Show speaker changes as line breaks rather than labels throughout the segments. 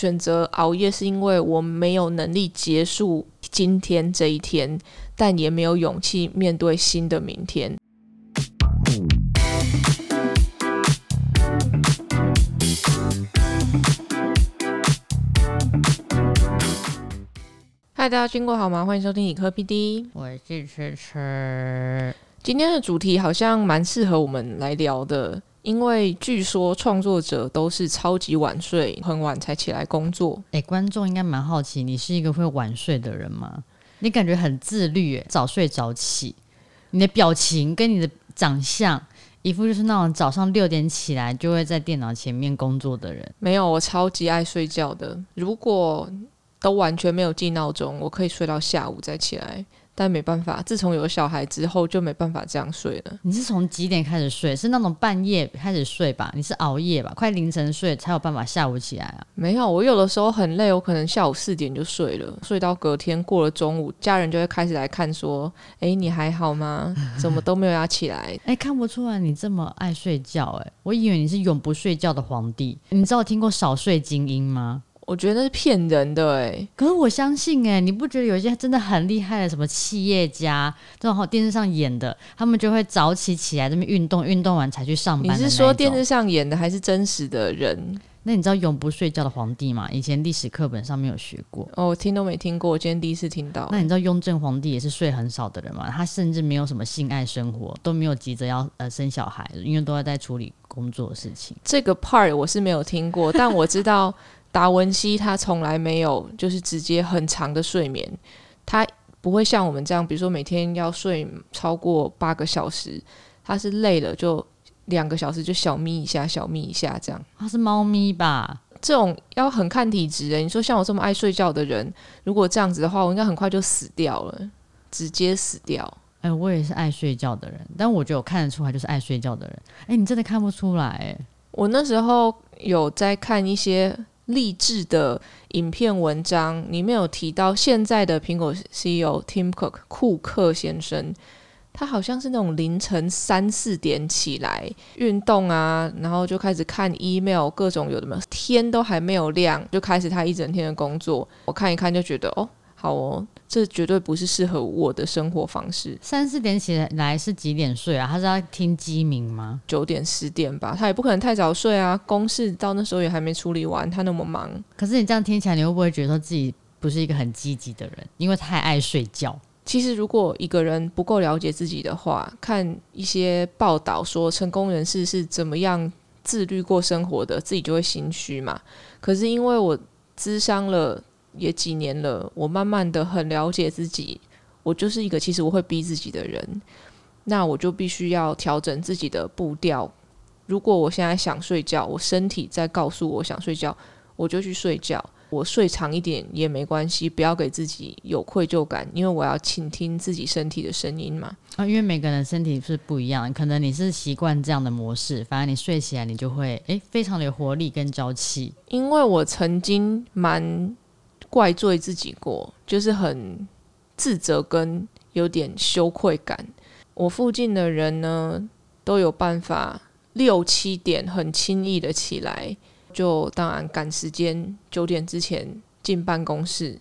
选择熬夜是因为我没有能力结束今天这一天，但也没有勇气面对新的明天。嗨，大家经过好吗？欢迎收听理科 PD，
我是吃吃。
今天的主题好像蛮适合我们来聊的，因为据说创作者都是超级晚睡，很晚才起来工作。
哎，观众应该蛮好奇，你是一个会晚睡的人吗？你感觉很自律，早睡早起，你的表情跟你的长相，一副就是那种早上六点起来就会在电脑前面工作的人。
没有，我超级爱睡觉的。如果都完全没有记闹钟，我可以睡到下午再起来。但没办法，自从有小孩之后就没办法这样睡了。
你是从几点开始睡？是那种半夜开始睡吧？你是熬夜吧？快凌晨睡才有办法下午起来啊？
没有，我有的时候很累，我可能下午四点就睡了，睡到隔天过了中午，家人就会开始来看说：“ 哎，你还好吗？怎么都没有要起来？”
哎，看不出来你这么爱睡觉哎，我以为你是永不睡觉的皇帝。你知道听过少睡精英吗？
我觉得是骗人的哎，
可是我相信哎，你不觉得有一些真的很厉害的什么企业家，这种电视上演的，他们就会早起起来这边运动，运动完才去上班。
你是说电视上演的还是真实的人？
那你知道永不睡觉的皇帝吗？以前历史课本上面有学过
哦，我听都没听过，我今天第一次听到。
那你知道雍正皇帝也是睡很少的人吗？他甚至没有什么性爱生活，都没有急着要呃生小孩，因为都在在处理工作的事情。
这个 part 我是没有听过，但我知道。达文西他从来没有就是直接很长的睡眠，他不会像我们这样，比如说每天要睡超过八个小时，他是累了就两个小时就小眯一下，小眯一下这样。
他是猫咪吧？
这种要很看体质诶。你说像我这么爱睡觉的人，如果这样子的话，我应该很快就死掉了，直接死掉。
哎，我也是爱睡觉的人，但我觉得我看得出来就是爱睡觉的人。哎，你真的看不出来？
我那时候有在看一些。励志的影片文章里面有提到，现在的苹果 CEO Tim Cook 库克先生，他好像是那种凌晨三四点起来运动啊，然后就开始看 email，各种有的没有，天都还没有亮就开始他一整天的工作。我看一看就觉得，哦，好哦。这绝对不是适合我的生活方式。
三四点起来是几点睡啊？他是要听鸡鸣吗？
九点十点吧，他也不可能太早睡啊。公事到那时候也还没处理完，他那么忙。
可是你这样听起来，你会不会觉得说自己不是一个很积极的人？因为太爱睡觉。
其实，如果一个人不够了解自己的话，看一些报道说成功人士是怎么样自律过生活的，自己就会心虚嘛。可是因为我咨商了。也几年了，我慢慢的很了解自己，我就是一个其实我会逼自己的人，那我就必须要调整自己的步调。如果我现在想睡觉，我身体在告诉我想睡觉，我就去睡觉。我睡长一点也没关系，不要给自己有愧疚感，因为我要倾听自己身体的声音嘛。
啊，因为每个人身体是不一样，可能你是习惯这样的模式，反正你睡起来你就会诶非常的有活力跟朝气。
因为我曾经蛮。怪罪自己过，就是很自责跟有点羞愧感。我附近的人呢，都有办法六七点很轻易的起来，就当然赶时间，九点之前进办公室，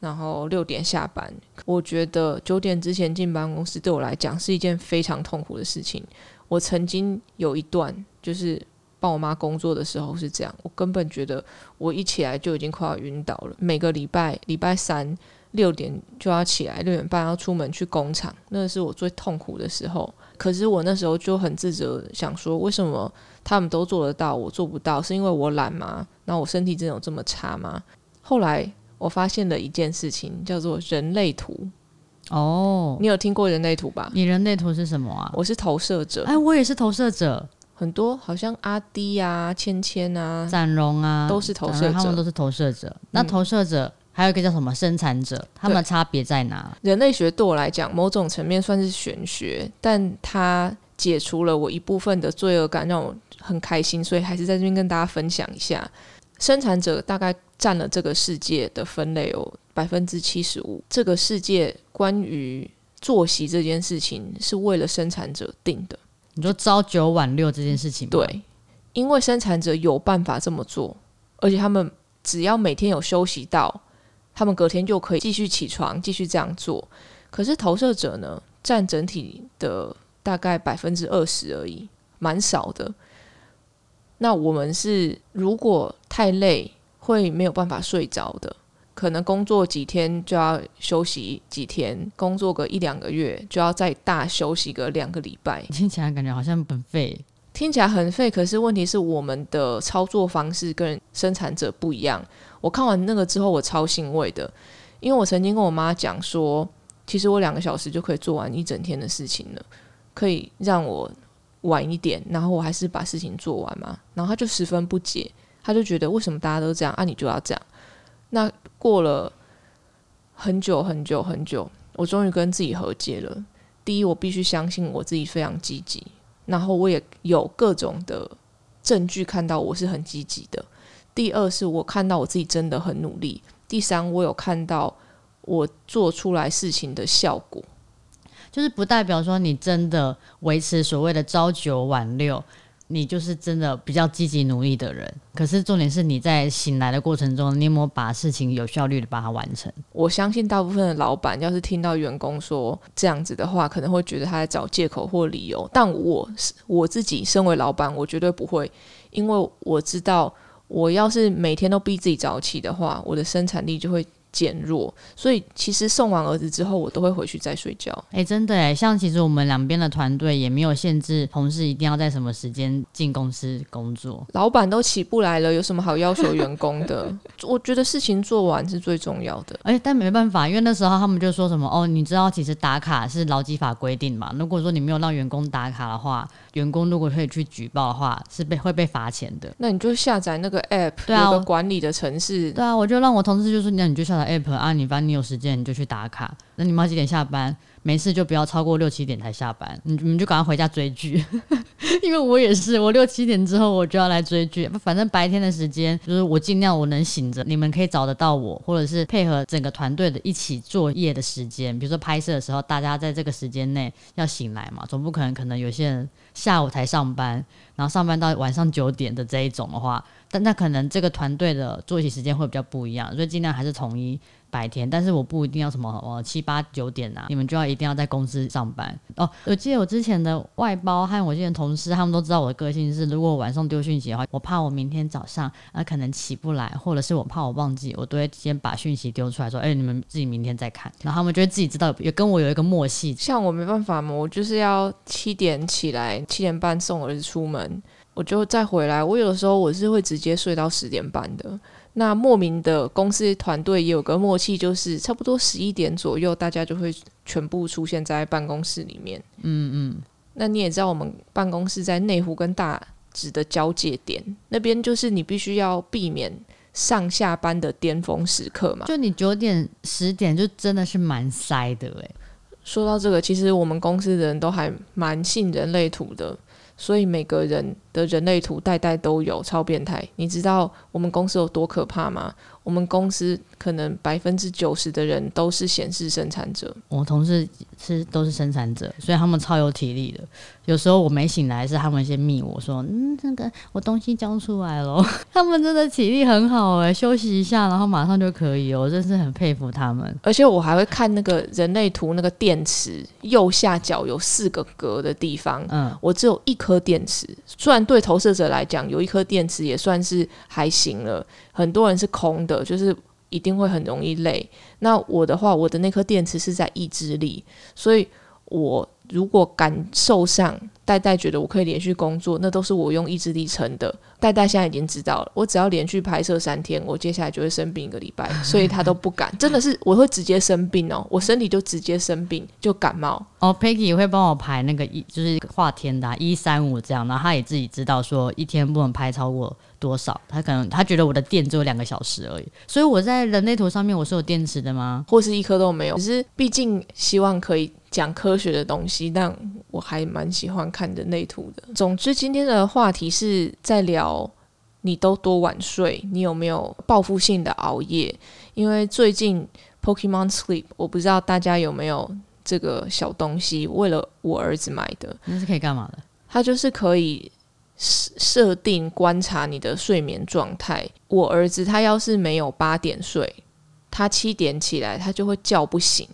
然后六点下班。我觉得九点之前进办公室对我来讲是一件非常痛苦的事情。我曾经有一段就是。帮我妈工作的时候是这样，我根本觉得我一起来就已经快要晕倒了。每个礼拜礼拜三六点就要起来，六点半要出门去工厂，那是我最痛苦的时候。可是我那时候就很自责，想说为什么他们都做得到，我做不到，是因为我懒吗？那我身体真的有这么差吗？后来我发现了一件事情，叫做人类图。哦，你有听过人类图吧？
你人类图是什么啊？
我是投射者。
哎，我也是投射者。
很多好像阿迪啊、芊芊啊、
展荣啊，
都是投射者，
他们都是投射者。那投射者还有一个叫什么生产者？他们差别在哪？
人类学对我来讲，某种层面算是玄学，但它解除了我一部分的罪恶感，让我很开心，所以还是在这边跟大家分享一下。生产者大概占了这个世界的分类有百分之七十五。这个世界关于作息这件事情，是为了生产者定的。
你说朝九晚六这件事情，
对，因为生产者有办法这么做，而且他们只要每天有休息到，他们隔天就可以继续起床，继续这样做。可是投射者呢，占整体的大概百分之二十而已，蛮少的。那我们是如果太累，会没有办法睡着的。可能工作几天就要休息几天，工作个一两个月就要再大休息个两个礼拜。
听起来感觉好像很废，
听起来很废，可是问题是我们的操作方式跟生产者不一样。我看完那个之后，我超欣慰的，因为我曾经跟我妈讲说，其实我两个小时就可以做完一整天的事情了，可以让我晚一点，然后我还是把事情做完嘛。然后她就十分不解，她就觉得为什么大家都这样，啊你就要这样？那过了很久很久很久，我终于跟自己和解了。第一，我必须相信我自己非常积极，然后我也有各种的证据看到我是很积极的。第二，是我看到我自己真的很努力。第三，我有看到我做出来事情的效果，
就是不代表说你真的维持所谓的朝九晚六。你就是真的比较积极努力的人，可是重点是你在醒来的过程中，你有没有把事情有效率的把它完成？
我相信大部分的老板要是听到员工说这样子的话，可能会觉得他在找借口或理由。但我是我自己身为老板，我绝对不会，因为我知道，我要是每天都逼自己早起的话，我的生产力就会。减弱，所以其实送完儿子之后，我都会回去再睡觉。
哎，真的哎，像其实我们两边的团队也没有限制同事一定要在什么时间进公司工作。
老板都起不来了，有什么好要求员工的？我觉得事情做完是最重要的。
哎，但没办法，因为那时候他们就说什么哦，你知道其实打卡是劳基法规定嘛？如果说你没有让员工打卡的话，员工如果可以去举报的话，是被会被罚钱的。
那你就下载那个 app，对啊，有个管理的城市。
对啊，我就让我同事就说，那你就下载 app 啊，你反正你有时间你就去打卡。那你们几点下班？没事就不要超过六七点才下班，你你们就赶快回家追剧，因为我也是，我六七点之后我就要来追剧。反正白天的时间就是我尽量我能醒着，你们可以找得到我，或者是配合整个团队的一起作业的时间。比如说拍摄的时候，大家在这个时间内要醒来嘛，总不可能可能有些人下午才上班，然后上班到晚上九点的这一种的话，但那可能这个团队的作息时间会比较不一样，所以尽量还是统一。白天，但是我不一定要什么哦七八九点啊，你们就要一定要在公司上班哦。我记得我之前的外包和我之前同事，他们都知道我的个性是，如果晚上丢讯息的话，我怕我明天早上啊可能起不来，或者是我怕我忘记，我都会先把讯息丢出来说，哎，你们自己明天再看。然后他们就会自己知道，也跟我有一个默契。
像我没办法嘛，我就是要七点起来，七点半送儿子出门，我就再回来。我有的时候我是会直接睡到十点半的。那莫名的公司团队也有个默契，就是差不多十一点左右，大家就会全部出现在办公室里面。嗯嗯。那你也知道，我们办公室在内湖跟大直的交界点，那边就是你必须要避免上下班的巅峰时刻嘛。
就你九点十点就真的是蛮塞的诶。
说到这个，其实我们公司的人都还蛮信人类图的。所以每个人的人类图代代都有，超变态。你知道我们公司有多可怕吗？我们公司可能百分之九十的人都是显示生产者。
我同事是都是生产者，所以他们超有体力的。有时候我没醒来，是他们先密我说：“嗯，那个我东西交出来了。”他们真的体力很好哎，休息一下，然后马上就可以。我真是很佩服他们。
而且我还会看那个人类图，那个电池右下角有四个格的地方，嗯，我只有一颗电池。虽然对投射者来讲，有一颗电池也算是还行了。很多人是空的，就是一定会很容易累。那我的话，我的那颗电池是在意志力，所以我。如果感受上，戴戴觉得我可以连续工作，那都是我用意志力撑的。戴戴现在已经知道了，我只要连续拍摄三天，我接下来就会生病一个礼拜，所以他都不敢。真的是我会直接生病哦，我身体就直接生病，就感冒。
哦，Peggy 也会帮我排那个一，就是画天的一三五这样，然后他也自己知道说一天不能拍超过。多少？他可能他觉得我的电只有两个小时而已，所以我在人类图上面我是有电池的吗？
或是一颗都没有？只是毕竟希望可以讲科学的东西，但我还蛮喜欢看人类图的。总之，今天的话题是在聊你都多晚睡，你有没有报复性的熬夜？因为最近 Pokemon Sleep，我不知道大家有没有这个小东西，为了我儿子买的。
那是可以干嘛的？
它就是可以。设定观察你的睡眠状态。我儿子他要是没有八点睡，他七点起来他就会叫不醒。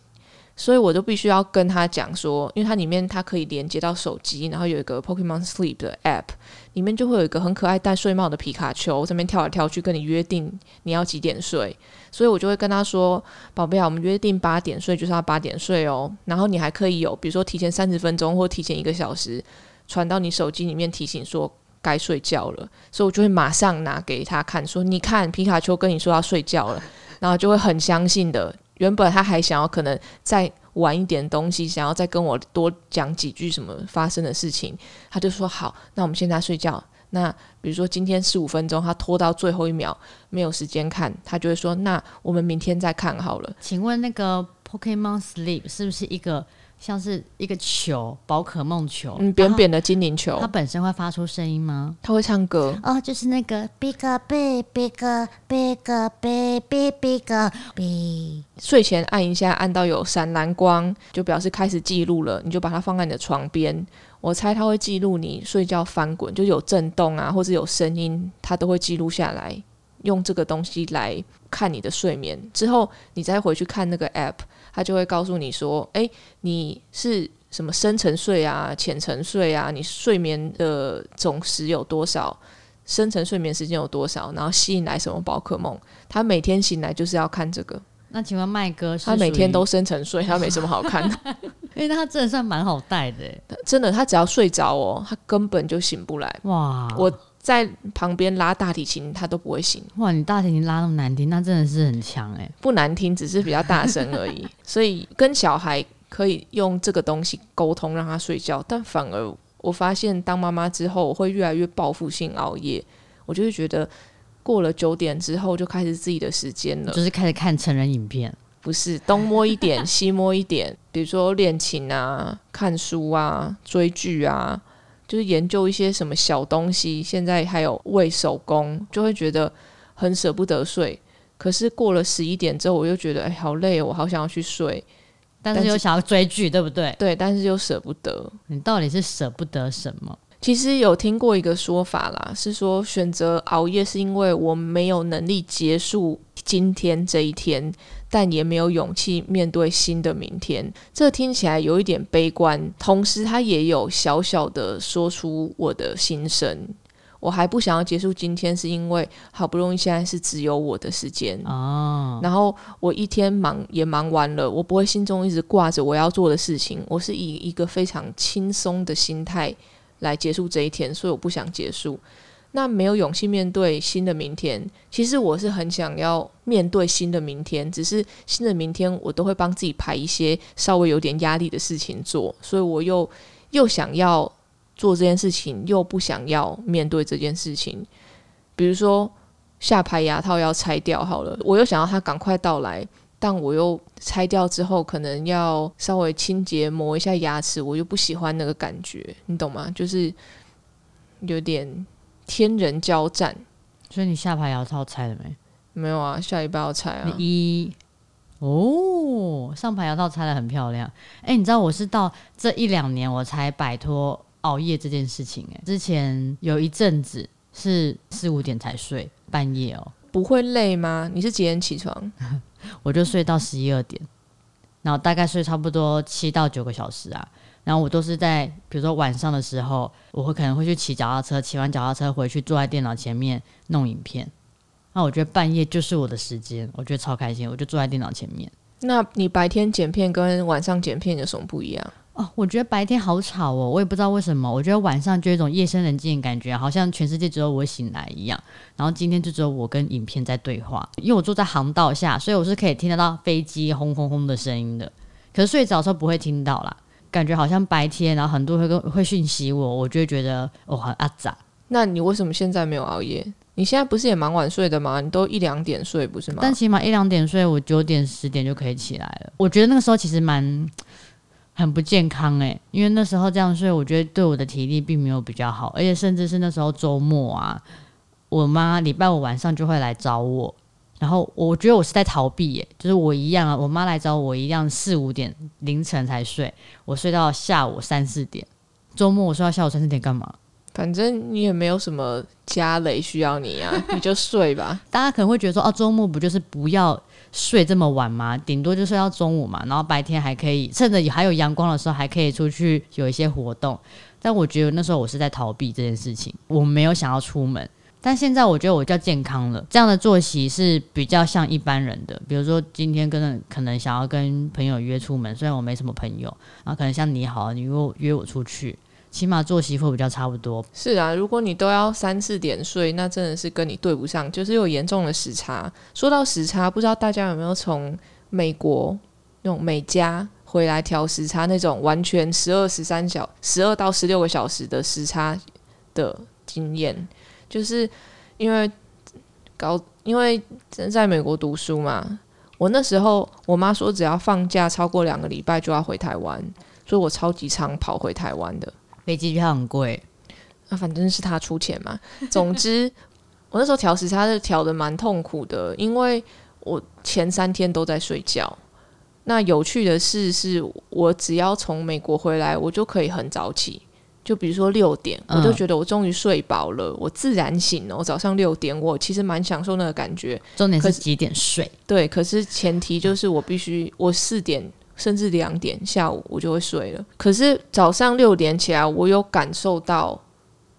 所以我就必须要跟他讲说，因为它里面它可以连接到手机，然后有一个 Pokemon Sleep 的 App，里面就会有一个很可爱戴睡帽的皮卡丘，这边跳来跳去跟你约定你要几点睡。所以我就会跟他说，宝贝啊，我们约定八点睡就是要八点睡哦。然后你还可以有，比如说提前三十分钟或提前一个小时传到你手机里面提醒说该睡觉了。所以我就会马上拿给他看，说你看皮卡丘跟你说要睡觉了，然后就会很相信的。原本他还想要可能再晚一点东西，想要再跟我多讲几句什么发生的事情，他就说好，那我们现在睡觉。那比如说今天十五分钟，他拖到最后一秒没有时间看，他就会说那我们明天再看好了。
请问那个 Pokemon Sleep 是不是一个？像是一个球，宝可梦球，
嗯，扁扁的精灵球，
它本身会发出声音吗？
它会唱歌
哦，就是那个 big big big big big big big big。
睡前按一下，按到有闪蓝光，就表示开始记录了，你就把它放在你的床边。我猜它会记录你睡觉翻滚，就有震动啊，或者有声音，它都会记录下来。用这个东西来看你的睡眠之后，你再回去看那个 app。他就会告诉你说：“哎，你是什么深层睡啊、浅层睡啊？你睡眠的总时有多少？深层睡眠时间有多少？然后吸引来什么宝可梦？他每天醒来就是要看这个。
那请问麦哥，
他每天都深层睡，他没什么好看的。
因为他真的算蛮好带的，
真的，他只要睡着哦，他根本就醒不来。哇！我。”在旁边拉大提琴，他都不会醒。
哇，你大提琴拉那么难听，那真的是很强哎！
不难听，只是比较大声而已。所以跟小孩可以用这个东西沟通，让他睡觉。但反而我发现，当妈妈之后，我会越来越报复性熬夜。我就会觉得过了九点之后，就开始自己的时间了，
就是开始看成人影片，
不是东摸一点，西摸一点，比如说练琴啊、看书啊、追剧啊。就是研究一些什么小东西，现在还有为手工，就会觉得很舍不得睡。可是过了十一点之后，我又觉得哎，好累，我好想要去睡，
但是又想要追剧，对不对？
对，但是又舍不得。
你到底是舍不得什么？
其实有听过一个说法啦，是说选择熬夜是因为我没有能力结束今天这一天。但也没有勇气面对新的明天，这听起来有一点悲观。同时，他也有小小的说出我的心声。我还不想要结束今天，是因为好不容易现在是只有我的时间哦。然后我一天忙也忙完了，我不会心中一直挂着我要做的事情。我是以一个非常轻松的心态来结束这一天，所以我不想结束。那没有勇气面对新的明天，其实我是很想要面对新的明天，只是新的明天我都会帮自己排一些稍微有点压力的事情做，所以我又又想要做这件事情，又不想要面对这件事情。比如说下排牙套要拆掉好了，我又想要它赶快到来，但我又拆掉之后可能要稍微清洁磨一下牙齿，我又不喜欢那个感觉，你懂吗？就是有点。天人交战，
所以你下排牙套拆了没？
没有啊，下一拜要拆啊。
一哦，上排牙套拆的很漂亮。哎，你知道我是到这一两年我才摆脱熬夜这件事情。哎，之前有一阵子是四五点才睡，半夜哦，
不会累吗？你是几点起床？
我就睡到十一二点，然后大概睡差不多七到九个小时啊。然后我都是在，比如说晚上的时候，我会可能会去骑脚踏车，骑完脚踏车回去坐在电脑前面弄影片。那我觉得半夜就是我的时间，我觉得超开心，我就坐在电脑前面。
那你白天剪片跟晚上剪片有什么不一样？
哦，我觉得白天好吵哦，我也不知道为什么。我觉得晚上就有一种夜深人静的感觉，好像全世界只有我醒来一样。然后今天就只有我跟影片在对话，因为我坐在航道下，所以我是可以听得到飞机轰轰轰的声音的。可是睡着的时候不会听到啦。感觉好像白天，然后很多会跟会讯息我，我就会觉得我很阿杂。
那你为什么现在没有熬夜？你现在不是也蛮晚睡的吗？你都一两点睡不是吗？
但起码一两点睡，我九点十点就可以起来了。我觉得那个时候其实蛮很不健康诶，因为那时候这样睡，我觉得对我的体力并没有比较好，而且甚至是那时候周末啊，我妈礼拜五晚上就会来找我。然后我觉得我是在逃避耶，就是我一样啊，我妈来找我一样，四五点凌晨才睡，我睡到下午三四点。周末我睡到下午三四点干嘛？
反正你也没有什么家累需要你啊，你就睡吧。
大家可能会觉得说，哦，周末不就是不要睡这么晚吗？顶多就睡到中午嘛，然后白天还可以趁着还有阳光的时候，还可以出去有一些活动。但我觉得那时候我是在逃避这件事情，我没有想要出门。但现在我觉得我较健康了，这样的作息是比较像一般人的。比如说今天跟可能想要跟朋友约出门，虽然我没什么朋友，然后可能像你好，你约约我出去，起码作息会比较差不多。
是啊，如果你都要三四点睡，那真的是跟你对不上，就是有严重的时差。说到时差，不知道大家有没有从美国那种美加回来调时差那种完全十二十三小十二到十六个小时的时差的经验？就是因为高，因为在美国读书嘛，我那时候我妈说只要放假超过两个礼拜就要回台湾，所以我超级常跑回台湾的。
飞机票很贵，
那反正是他出钱嘛。总之，我那时候调时差是调的蛮痛苦的，因为我前三天都在睡觉。那有趣的事是，我只要从美国回来，我就可以很早起。就比如说六点，我就觉得我终于睡饱了，我自然醒了。我早上六点，我其实蛮享受那个感觉。
重点是几点睡？
对，可是前提就是我必须我四点甚至两点下午我就会睡了。可是早上六点起来，我有感受到，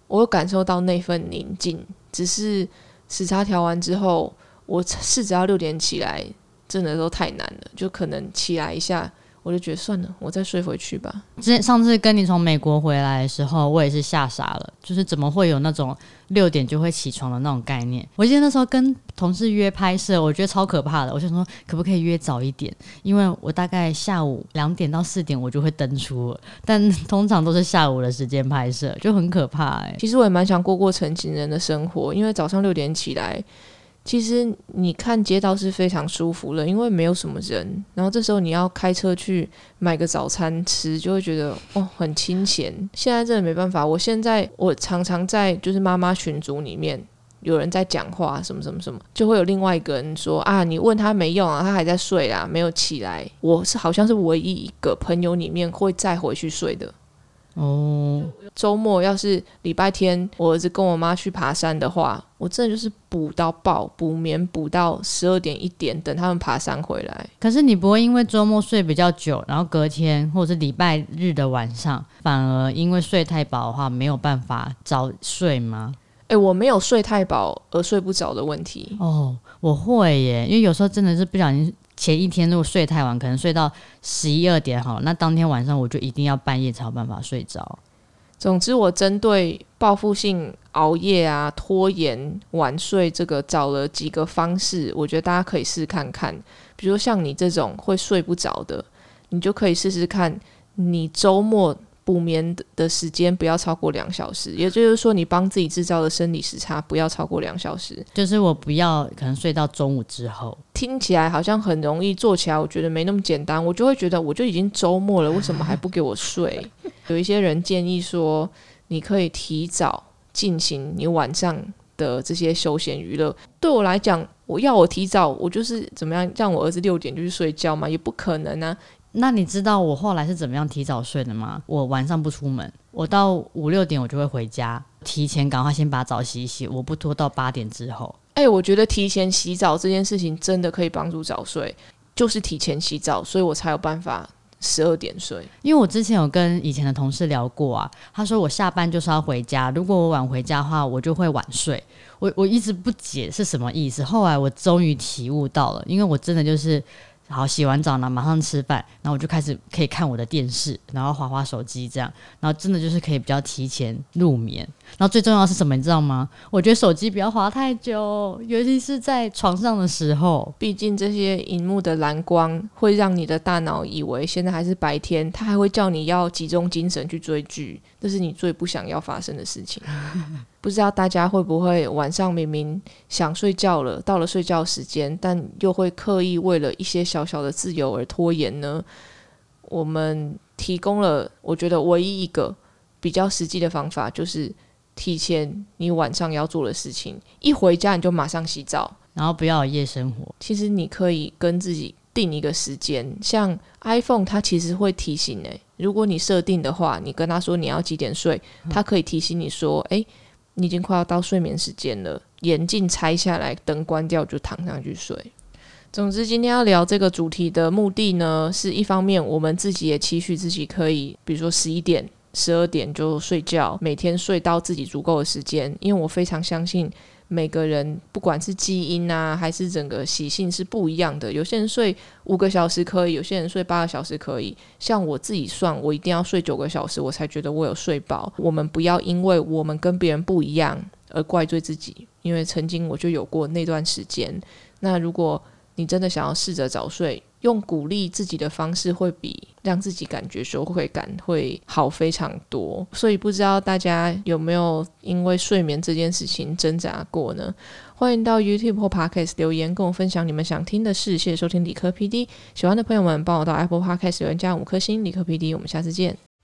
我有感受到那份宁静。只是时差调完之后，我试着要六点起来，真的都太难了，就可能起来一下。我就觉得算了，我再睡回去吧。
之前上次跟你从美国回来的时候，我也是吓傻了，就是怎么会有那种六点就会起床的那种概念？我记得那时候跟同事约拍摄，我觉得超可怕的。我想说，可不可以约早一点？因为我大概下午两点到四点我就会登出了，但 通常都是下午的时间拍摄，就很可怕哎。
其实我也蛮想过过成情人的生活，因为早上六点起来。其实你看街道是非常舒服的，因为没有什么人。然后这时候你要开车去买个早餐吃，就会觉得哦很清闲。现在真的没办法，我现在我常常在就是妈妈群组里面有人在讲话什么什么什么，就会有另外一个人说啊，你问他没用啊，他还在睡啊，没有起来。我是好像是唯一一个朋友里面会再回去睡的。哦，周末要是礼拜天，我儿子跟我妈去爬山的话，我真的就是补到爆，补眠补到十二点一点，等他们爬山回来。
可是你不会因为周末睡比较久，然后隔天或者是礼拜日的晚上，反而因为睡太饱的话，没有办法早睡吗？
诶，我没有睡太饱而睡不着的问题。
哦，我会耶，因为有时候真的是不小心。前一天如果睡太晚，可能睡到十一二点好，那当天晚上我就一定要半夜才有办法睡着。
总之，我针对报复性熬夜啊、拖延晚睡这个找了几个方式，我觉得大家可以试看看。比如像你这种会睡不着的，你就可以试试看，你周末。补眠的时间不要超过两小时，也就是说，你帮自己制造的生理时差不要超过两小时。
就是我不要可能睡到中午之后，
听起来好像很容易，做起来我觉得没那么简单。我就会觉得，我就已经周末了，为什么还不给我睡？有一些人建议说，你可以提早进行你晚上的这些休闲娱乐。对我来讲，我要我提早，我就是怎么样让我儿子六点就去睡觉嘛，也不可能啊。
那你知道我后来是怎么样提早睡的吗？我晚上不出门，我到五六点我就会回家，提前赶快先把澡洗一洗，我不拖到八点之后。
哎，我觉得提前洗澡这件事情真的可以帮助早睡，就是提前洗澡，所以我才有办法十二点睡。
因为我之前有跟以前的同事聊过啊，他说我下班就是要回家，如果我晚回家的话，我就会晚睡。我我一直不解是什么意思，后来我终于体悟到了，因为我真的就是。好，洗完澡呢，马上吃饭，然后我就开始可以看我的电视，然后滑滑手机，这样，然后真的就是可以比较提前入眠。然后最重要是什么，你知道吗？我觉得手机不要滑太久，尤其是在床上的时候。
毕竟这些荧幕的蓝光会让你的大脑以为现在还是白天，它还会叫你要集中精神去追剧，这是你最不想要发生的事情。不知道大家会不会晚上明明想睡觉了，到了睡觉时间，但又会刻意为了一些小小的自由而拖延呢？我们提供了，我觉得唯一一个比较实际的方法，就是提前你晚上要做的事情，一回家你就马上洗澡，
然后不要有夜生活。
其实你可以跟自己定一个时间，像 iPhone 它其实会提醒诶，如果你设定的话，你跟他说你要几点睡，它可以提醒你说，诶，你已经快要到睡眠时间了，眼镜拆下来，灯关掉就躺上去睡。总之，今天要聊这个主题的目的呢，是一方面我们自己也期许自己可以，比如说十一点、十二点就睡觉，每天睡到自己足够的时间，因为我非常相信。每个人不管是基因啊，还是整个习性是不一样的。有些人睡五个小时可以，有些人睡八个小时可以。像我自己算，我一定要睡九个小时，我才觉得我有睡饱。我们不要因为我们跟别人不一样而怪罪自己，因为曾经我就有过那段时间。那如果你真的想要试着早睡，用鼓励自己的方式，会比让自己感觉羞愧感会好非常多。所以不知道大家有没有因为睡眠这件事情挣扎过呢？欢迎到 YouTube 或 Podcast 留言跟我分享你们想听的事。谢谢收听理科 PD，喜欢的朋友们帮我到 Apple Podcast 留言加五颗星。理科 PD，我们下次见。